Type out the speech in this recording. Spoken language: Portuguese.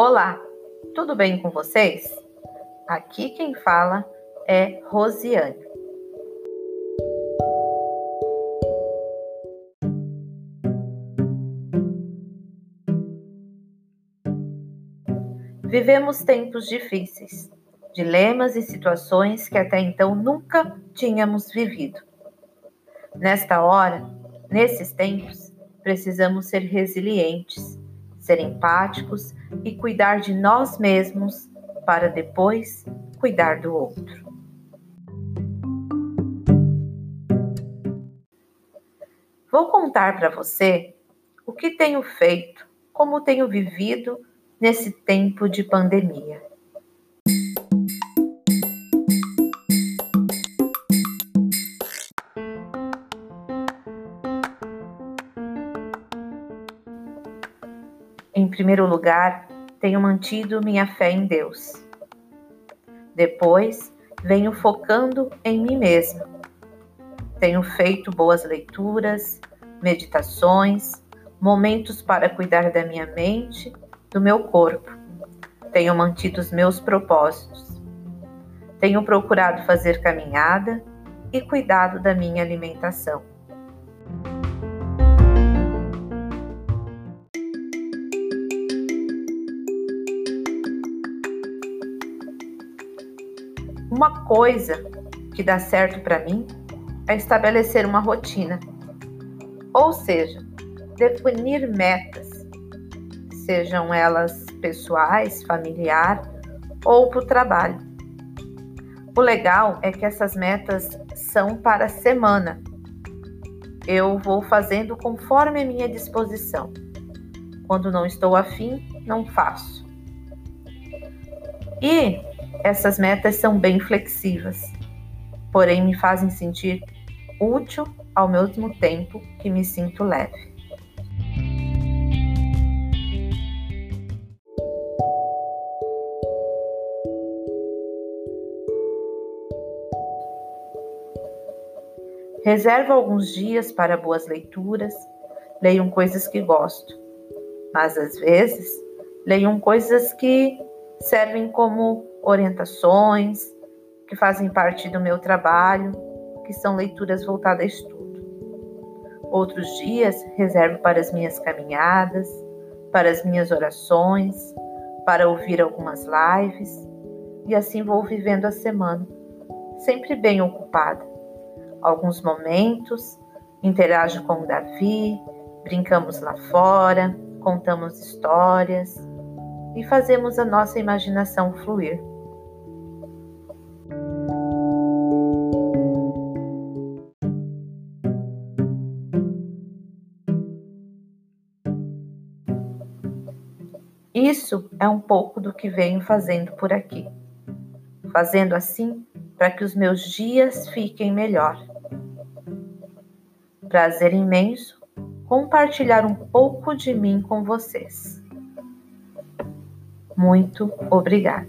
Olá, tudo bem com vocês? Aqui quem fala é Rosiane. Vivemos tempos difíceis, dilemas e situações que até então nunca tínhamos vivido. Nesta hora, nesses tempos, precisamos ser resilientes, ser empáticos e cuidar de nós mesmos para depois cuidar do outro. Vou contar para você o que tenho feito, como tenho vivido nesse tempo de pandemia. Em primeiro lugar, tenho mantido minha fé em Deus. Depois, venho focando em mim mesma. Tenho feito boas leituras, meditações, momentos para cuidar da minha mente do meu corpo. Tenho mantido os meus propósitos. Tenho procurado fazer caminhada e cuidado da minha alimentação. Uma coisa que dá certo para mim é estabelecer uma rotina, ou seja, definir metas sejam elas pessoais, familiar ou para o trabalho. O legal é que essas metas são para a semana. Eu vou fazendo conforme a minha disposição. Quando não estou afim, não faço. E essas metas são bem flexíveis, porém me fazem sentir útil ao mesmo tempo que me sinto leve. Reservo alguns dias para boas leituras, leiam coisas que gosto, mas às vezes leiam coisas que servem como orientações, que fazem parte do meu trabalho, que são leituras voltadas a estudo. Outros dias reservo para as minhas caminhadas, para as minhas orações, para ouvir algumas lives, e assim vou vivendo a semana, sempre bem ocupada alguns momentos, interajo com o Davi, brincamos lá fora, contamos histórias e fazemos a nossa imaginação fluir. Isso é um pouco do que venho fazendo por aqui. Fazendo assim para que os meus dias fiquem melhor. Prazer imenso compartilhar um pouco de mim com vocês. Muito obrigada.